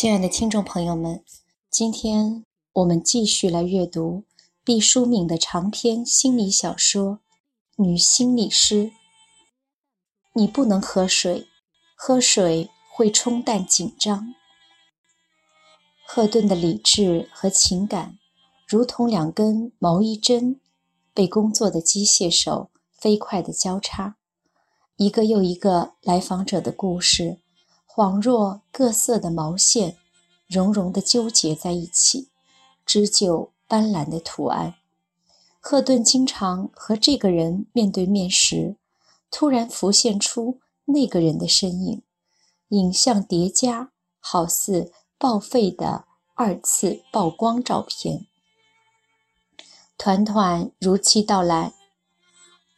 亲爱的听众朋友们，今天我们继续来阅读毕淑敏的长篇心理小说《女心理师》。你不能喝水，喝水会冲淡紧张。赫顿的理智和情感，如同两根毛衣针，被工作的机械手飞快地交叉，一个又一个来访者的故事。恍若各色的毛线，融融地纠结在一起，织就斑斓的图案。赫顿经常和这个人面对面时，突然浮现出那个人的身影，影像叠加，好似报废的二次曝光照片。团团如期到来，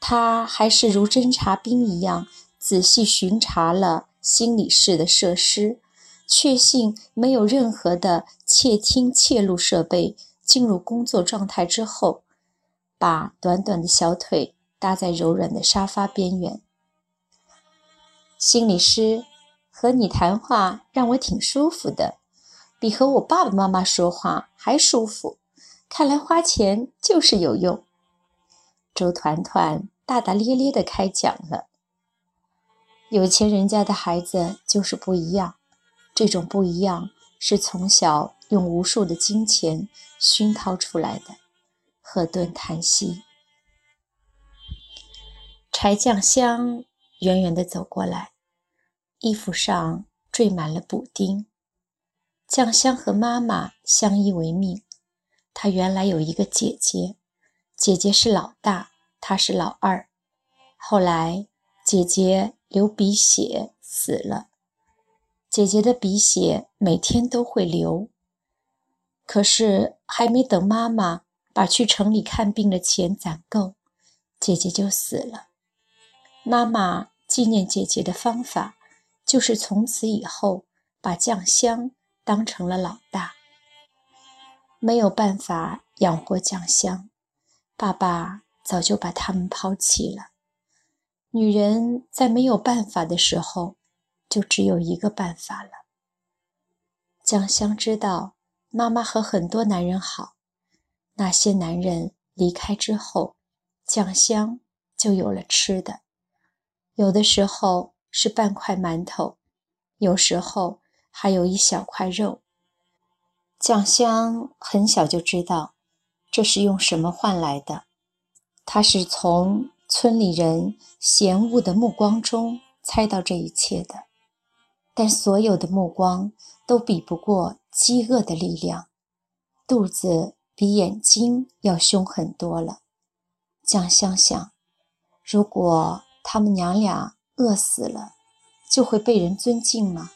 他还是如侦察兵一样仔细巡查了。心理室的设施，确信没有任何的窃听窃录设备。进入工作状态之后，把短短的小腿搭在柔软的沙发边缘。心理师和你谈话让我挺舒服的，比和我爸爸妈妈说话还舒服。看来花钱就是有用。周团团大大咧咧地开讲了。有钱人家的孩子就是不一样，这种不一样是从小用无数的金钱熏陶出来的。赫顿叹息。柴酱香远远地走过来，衣服上缀满了补丁。酱香和妈妈相依为命。她原来有一个姐姐，姐姐是老大，她是老二。后来姐姐。流鼻血死了，姐姐的鼻血每天都会流。可是还没等妈妈把去城里看病的钱攒够，姐姐就死了。妈妈纪念姐姐的方法，就是从此以后把酱香当成了老大。没有办法养活酱香，爸爸早就把他们抛弃了。女人在没有办法的时候，就只有一个办法了。江香知道妈妈和很多男人好，那些男人离开之后，江香就有了吃的。有的时候是半块馒头，有时候还有一小块肉。酱香很小就知道这是用什么换来的，她是从。村里人嫌恶的目光中猜到这一切的，但所有的目光都比不过饥饿的力量。肚子比眼睛要凶狠多了。蒋香想，如果他们娘俩饿死了，就会被人尊敬吗？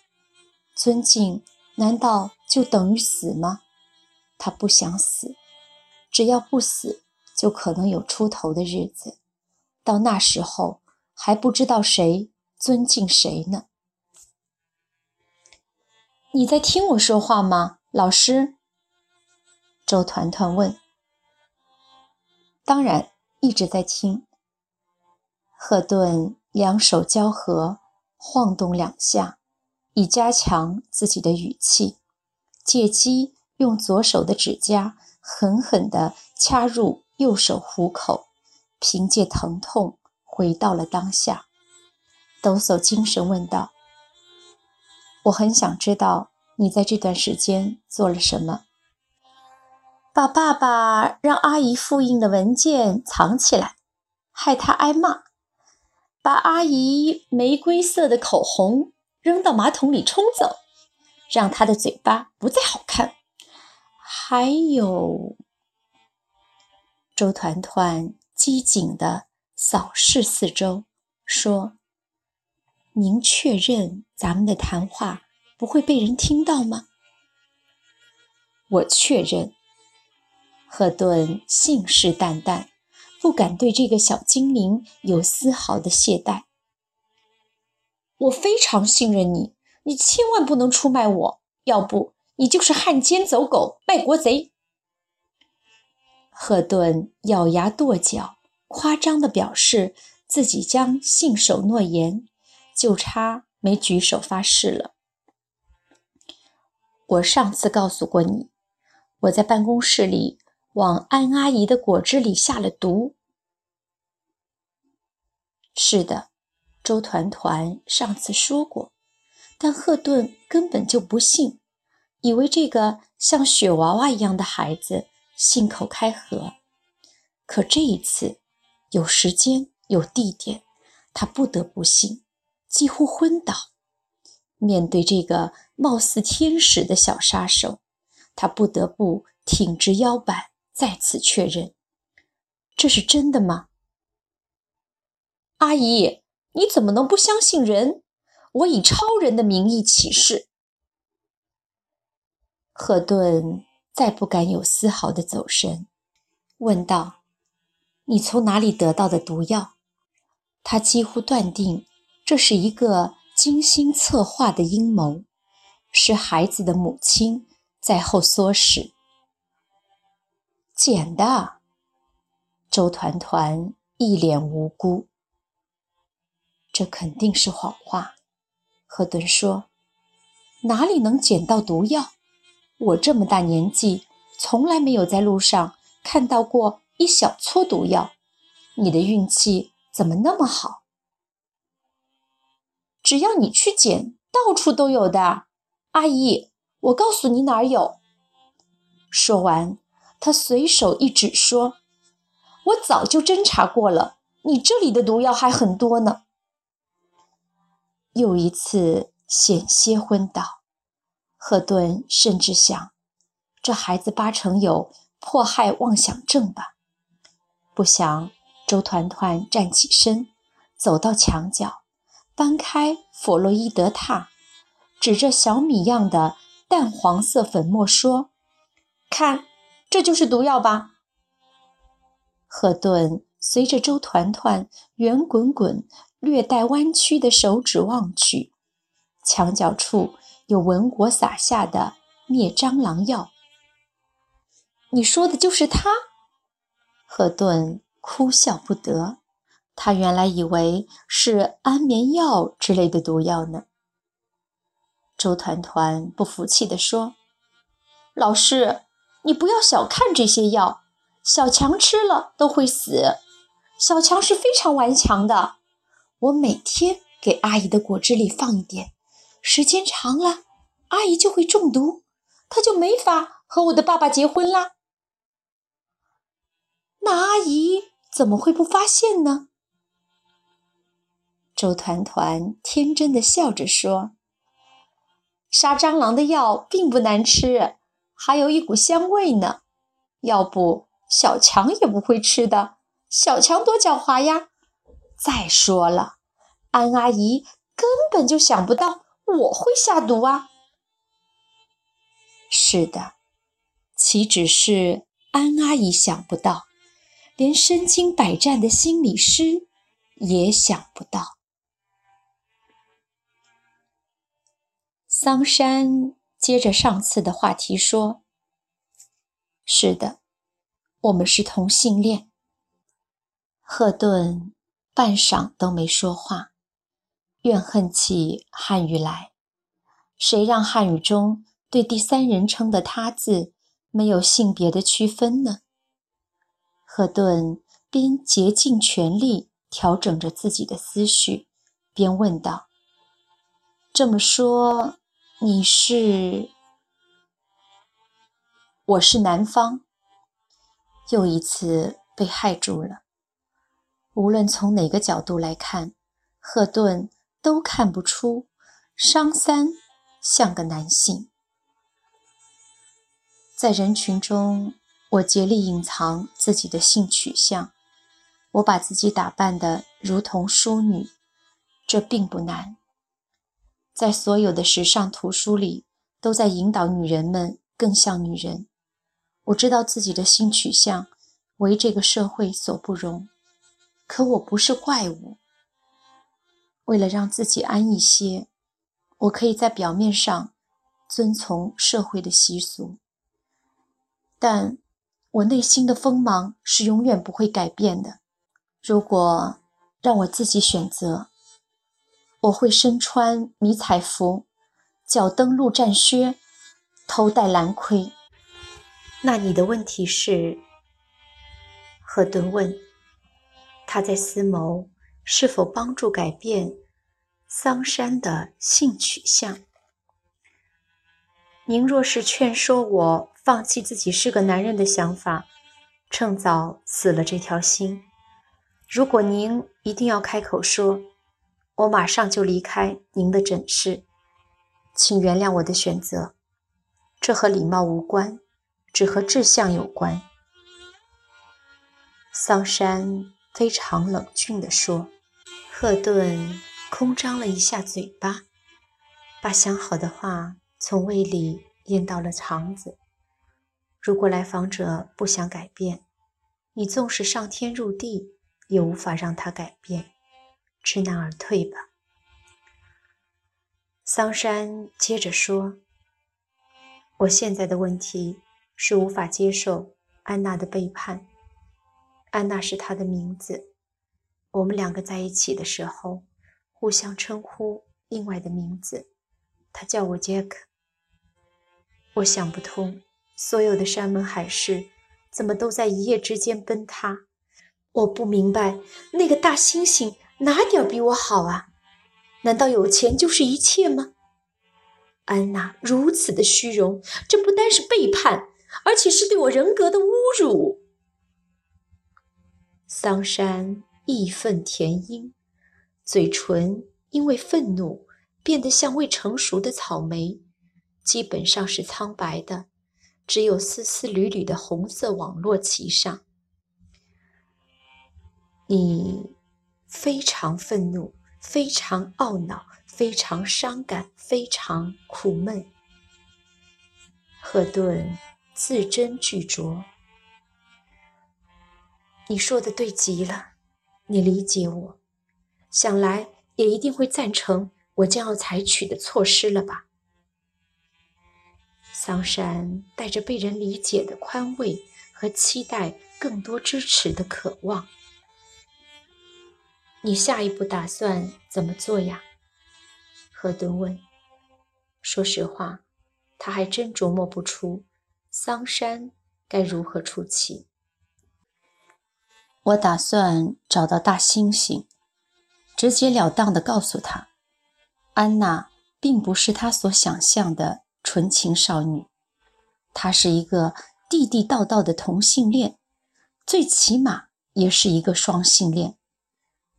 尊敬难道就等于死吗？他不想死，只要不死，就可能有出头的日子。到那时候还不知道谁尊敬谁呢。你在听我说话吗，老师？周团团问。当然，一直在听。赫顿两手交合，晃动两下，以加强自己的语气，借机用左手的指甲狠狠地掐入右手虎口。凭借疼痛回到了当下，抖擞精神问道：“我很想知道你在这段时间做了什么。把爸爸让阿姨复印的文件藏起来，害他挨骂；把阿姨玫瑰色的口红扔到马桶里冲走，让他的嘴巴不再好看。还有，周团团。”机警地扫视四周，说：“您确认咱们的谈话不会被人听到吗？”“我确认。”赫顿信誓旦旦，不敢对这个小精灵有丝毫的懈怠。“我非常信任你，你千万不能出卖我，要不你就是汉奸走狗、卖国贼。”赫顿咬牙跺脚，夸张地表示自己将信守诺言，就差没举手发誓了。我上次告诉过你，我在办公室里往安阿姨的果汁里下了毒。是的，周团团上次说过，但赫顿根本就不信，以为这个像雪娃娃一样的孩子信口开河。可这一次，有时间，有地点，他不得不信，几乎昏倒。面对这个貌似天使的小杀手，他不得不挺直腰板，再次确认：“这是真的吗？”阿姨，你怎么能不相信人？我以超人的名义起誓。赫顿再不敢有丝毫的走神，问道：“你从哪里得到的毒药？”他几乎断定这是一个。精心策划的阴谋，是孩子的母亲在后唆使。捡的，周团团一脸无辜。这肯定是谎话，赫顿说：“哪里能捡到毒药？我这么大年纪，从来没有在路上看到过一小撮毒药。你的运气怎么那么好？”只要你去捡，到处都有的。阿姨，我告诉你哪儿有。说完，他随手一指，说：“我早就侦查过了，你这里的毒药还很多呢。”又一次险些昏倒，赫顿甚至想，这孩子八成有迫害妄想症吧。不想，周团团站起身，走到墙角。搬开弗洛伊德榻，指着小米样的淡黄色粉末说：“看，这就是毒药吧。”赫顿随着周团团圆滚滚、略带弯曲的手指望去，墙角处有文果撒下的灭蟑螂药。你说的就是它？赫顿哭笑不得。他原来以为是安眠药之类的毒药呢。周团团不服气地说：“老师，你不要小看这些药，小强吃了都会死。小强是非常顽强的。我每天给阿姨的果汁里放一点，时间长了，阿姨就会中毒，她就没法和我的爸爸结婚啦。那阿姨怎么会不发现呢？”周团团天真的笑着说：“杀蟑螂的药并不难吃，还有一股香味呢。要不小强也不会吃的。小强多狡猾呀！再说了，安阿姨根本就想不到我会下毒啊。是的，岂止是安阿姨想不到，连身经百战的心理师也想不到。”桑山接着上次的话题说：“是的，我们是同性恋。”赫顿半晌都没说话，怨恨起汉语来。谁让汉语中对第三人称的他字没有性别的区分呢？赫顿边竭尽全力调整着自己的思绪，边问道：“这么说？”你是，我是南方，又一次被害住了。无论从哪个角度来看，赫顿都看不出商三像个男性。在人群中，我竭力隐藏自己的性取向，我把自己打扮得如同淑女，这并不难。在所有的时尚图书里，都在引导女人们更像女人。我知道自己的性取向为这个社会所不容，可我不是怪物。为了让自己安逸些，我可以在表面上遵从社会的习俗，但我内心的锋芒是永远不会改变的。如果让我自己选择，我会身穿迷彩服，脚蹬陆战靴，头戴蓝盔。那你的问题是？赫顿问。他在思谋是否帮助改变桑山的性取向。您若是劝说我放弃自己是个男人的想法，趁早死了这条心。如果您一定要开口说，我马上就离开您的诊室，请原谅我的选择。这和礼貌无关，只和志向有关。桑山非常冷峻地说。赫顿空张了一下嘴巴，把想好的话从胃里咽到了肠子。如果来访者不想改变，你纵使上天入地，也无法让他改变。知难而退吧。桑山接着说：“我现在的问题是无法接受安娜的背叛。安娜是他的名字。”我们两个在一起的时候，互相称呼另外的名字。他叫我杰克。我想不通，所有的山盟海誓怎么都在一夜之间崩塌。我不明白，那个大猩猩哪点比我好啊？难道有钱就是一切吗？安娜如此的虚荣，这不单是背叛，而且是对我人格的侮辱。桑山。义愤填膺，嘴唇因为愤怒变得像未成熟的草莓，基本上是苍白的，只有丝丝缕缕的红色网络其上。你非常愤怒，非常懊恼，非常伤感，非常苦闷。赫顿字斟句酌，你说的对极了。你理解我，想来也一定会赞成我将要采取的措施了吧？桑山带着被人理解的宽慰和期待更多支持的渴望。你下一步打算怎么做呀？赫顿问。说实话，他还真琢磨不出桑山该如何出气。我打算找到大猩猩，直截了当地告诉他，安娜并不是他所想象的纯情少女，她是一个地地道道的同性恋，最起码也是一个双性恋。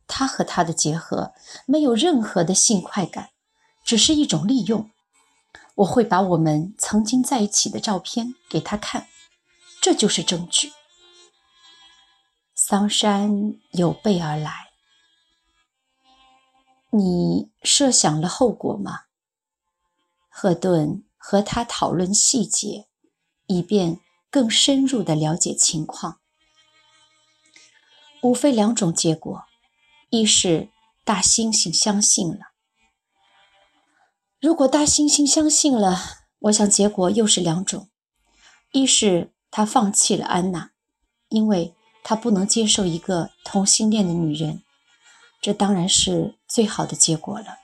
他和他的结合没有任何的性快感，只是一种利用。我会把我们曾经在一起的照片给他看，这就是证据。桑山有备而来。你设想了后果吗？赫顿和他讨论细节，以便更深入的了解情况。无非两种结果：一是大猩猩相信了。如果大猩猩相信了，我想结果又是两种：一是他放弃了安娜，因为。他不能接受一个同性恋的女人，这当然是最好的结果了。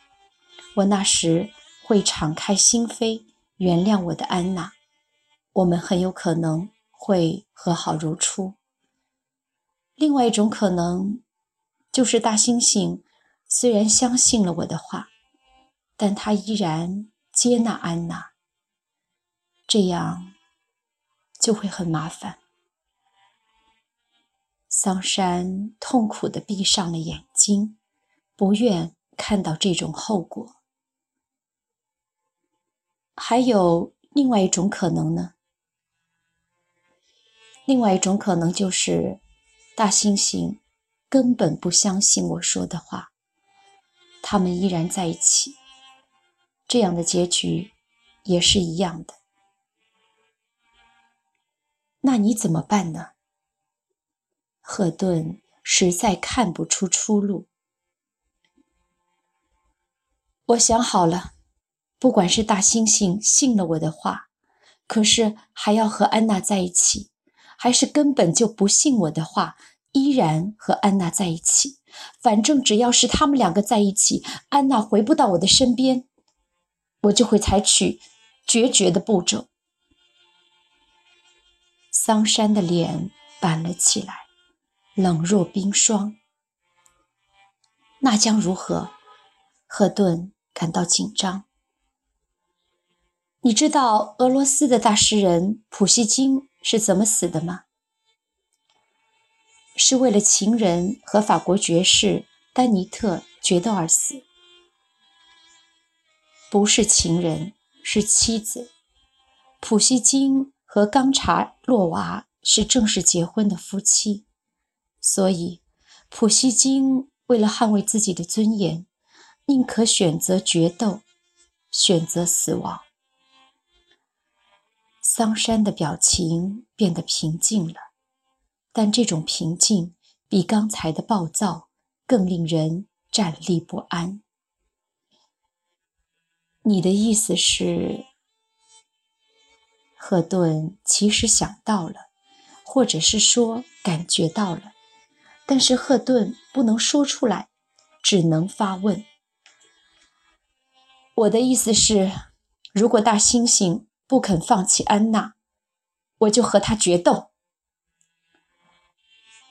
我那时会敞开心扉，原谅我的安娜，我们很有可能会和好如初。另外一种可能，就是大猩猩虽然相信了我的话，但他依然接纳安娜，这样就会很麻烦。桑山痛苦地闭上了眼睛，不愿看到这种后果。还有另外一种可能呢？另外一种可能就是，大猩猩根本不相信我说的话，他们依然在一起，这样的结局也是一样的。那你怎么办呢？赫顿实在看不出出路。我想好了，不管是大猩猩信了我的话，可是还要和安娜在一起，还是根本就不信我的话，依然和安娜在一起，反正只要是他们两个在一起，安娜回不到我的身边，我就会采取决绝的步骤，桑山的脸板了起来，冷若冰霜。那将如何？赫顿感到紧张。你知道俄罗斯的大诗人普希金是怎么死的吗？是为了情人和法国爵士丹尼特决斗而死。不是情人，是妻子。普希金和冈察洛娃是正式结婚的夫妻，所以普希金为了捍卫自己的尊严，宁可选择决斗，选择死亡。桑山的表情变得平静了，但这种平静比刚才的暴躁更令人站立不安。你的意思是，赫顿其实想到了，或者是说感觉到了，但是赫顿不能说出来，只能发问。我的意思是，如果大猩猩。不肯放弃安娜，我就和他决斗。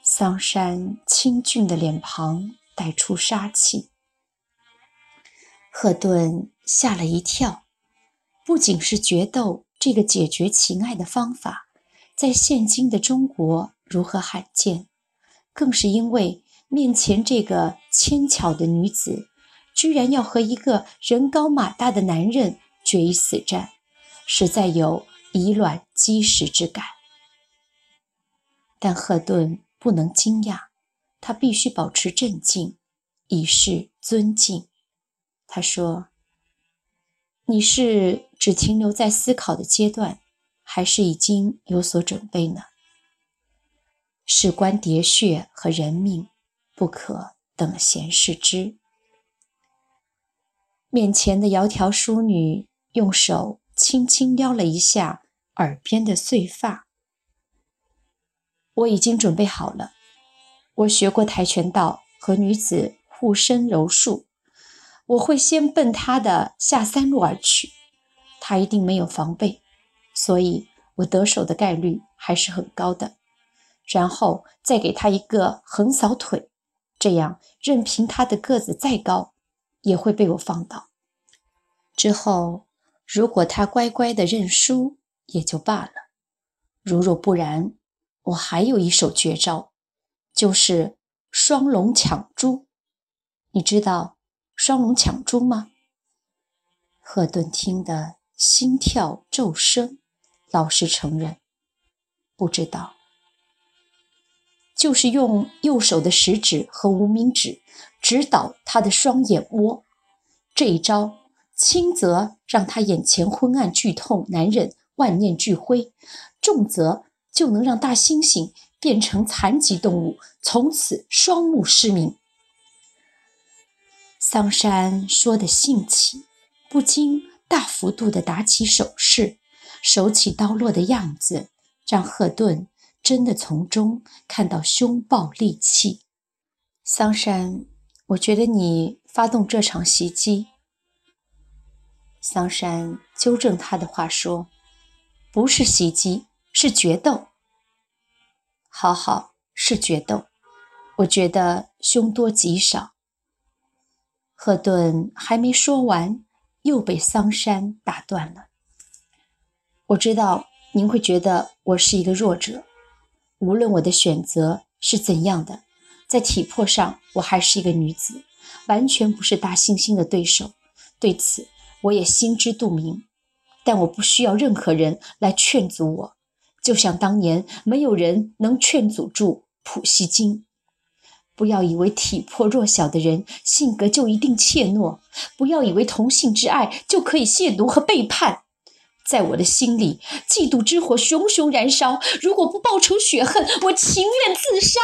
桑山清俊的脸庞带出杀气，赫顿吓了一跳。不仅是决斗这个解决情爱的方法，在现今的中国如何罕见，更是因为面前这个纤巧的女子，居然要和一个人高马大的男人决一死战。实在有以卵击石之感，但赫顿不能惊讶，他必须保持镇静，以示尊敬。他说：“你是只停留在思考的阶段，还是已经有所准备呢？事关喋血和人命，不可等闲视之。”面前的窈窕淑女用手。轻轻撩了一下耳边的碎发。我已经准备好了。我学过跆拳道和女子护身柔术。我会先奔她的下三路而去。她一定没有防备，所以我得手的概率还是很高的。然后再给他一个横扫腿，这样任凭他的个子再高，也会被我放倒。之后。如果他乖乖的认输，也就罢了；如若不然，我还有一手绝招，就是双龙抢珠。你知道双龙抢珠吗？赫顿听得心跳骤升，老实承认，不知道。就是用右手的食指和无名指指导他的双眼窝，这一招。轻则让他眼前昏暗剧痛难忍，万念俱灰；重则就能让大猩猩变成残疾动物，从此双目失明。桑山说的兴起，不禁大幅度地打起手势，手起刀落的样子，让赫顿真的从中看到凶暴戾气。桑山，我觉得你发动这场袭击。桑山纠正他的话说：“不是袭击，是决斗。好好，是决斗。我觉得凶多吉少。”赫顿还没说完，又被桑山打断了。我知道您会觉得我是一个弱者，无论我的选择是怎样的，在体魄上我还是一个女子，完全不是大猩猩的对手。对此。我也心知肚明，但我不需要任何人来劝阻我，就像当年没有人能劝阻住普希金。不要以为体魄弱小的人性格就一定怯懦，不要以为同性之爱就可以亵渎和背叛。在我的心里，嫉妒之火熊熊燃烧。如果不报仇雪恨，我情愿自杀。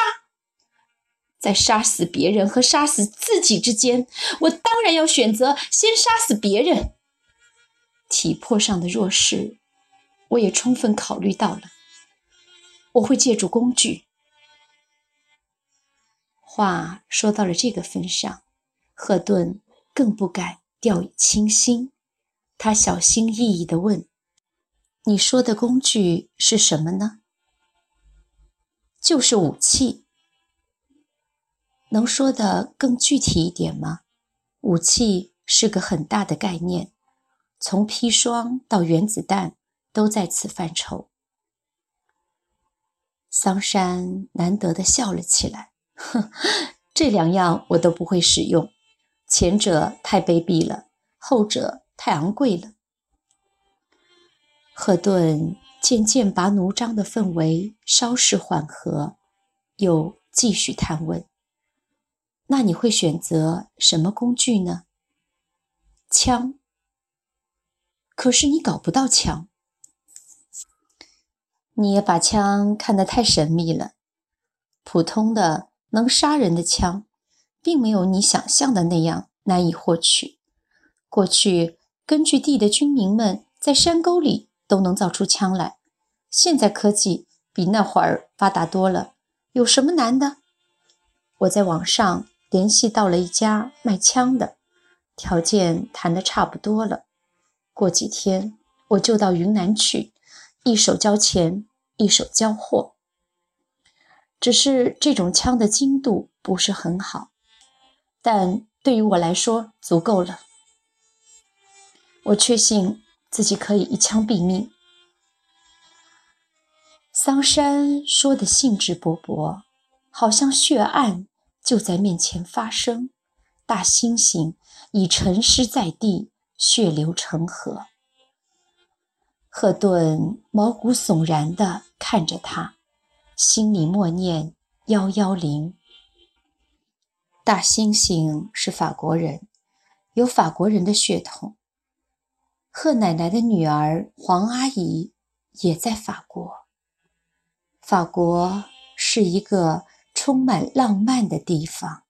在杀死别人和杀死自己之间，我当然要选择先杀死别人。体魄上的弱势，我也充分考虑到了。我会借助工具。话说到了这个份上，赫顿更不敢掉以轻心。他小心翼翼地问：“你说的工具是什么呢？”就是武器。能说的更具体一点吗？武器是个很大的概念，从砒霜到原子弹都在此范畴。桑山难得的笑了起来，哼，这两样我都不会使用，前者太卑鄙了，后者太昂贵了。赫顿渐渐把弩张的氛围稍事缓和，又继续探问。那你会选择什么工具呢？枪。可是你搞不到枪。你也把枪看得太神秘了。普通的能杀人的枪，并没有你想象的那样难以获取。过去根据地的军民们在山沟里都能造出枪来。现在科技比那会儿发达多了，有什么难的？我在网上。联系到了一家卖枪的，条件谈得差不多了。过几天我就到云南去，一手交钱，一手交货。只是这种枪的精度不是很好，但对于我来说足够了。我确信自己可以一枪毙命。桑山说的兴致勃勃，好像血案。就在面前发生，大猩猩已沉尸在地，血流成河。赫顿毛骨悚然地看着他，心里默念幺幺零。大猩猩是法国人，有法国人的血统。贺奶奶的女儿黄阿姨也在法国。法国是一个。充满浪漫的地方。